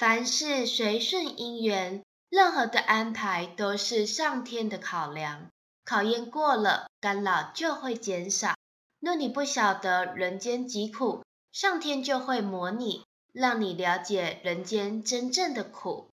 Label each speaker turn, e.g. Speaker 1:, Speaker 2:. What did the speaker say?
Speaker 1: 凡事随顺因缘任何的安排都是上天的考量。考验过了干扰就会减少。若你不晓得人间疾苦上天就会磨你让你了解人间真正的苦。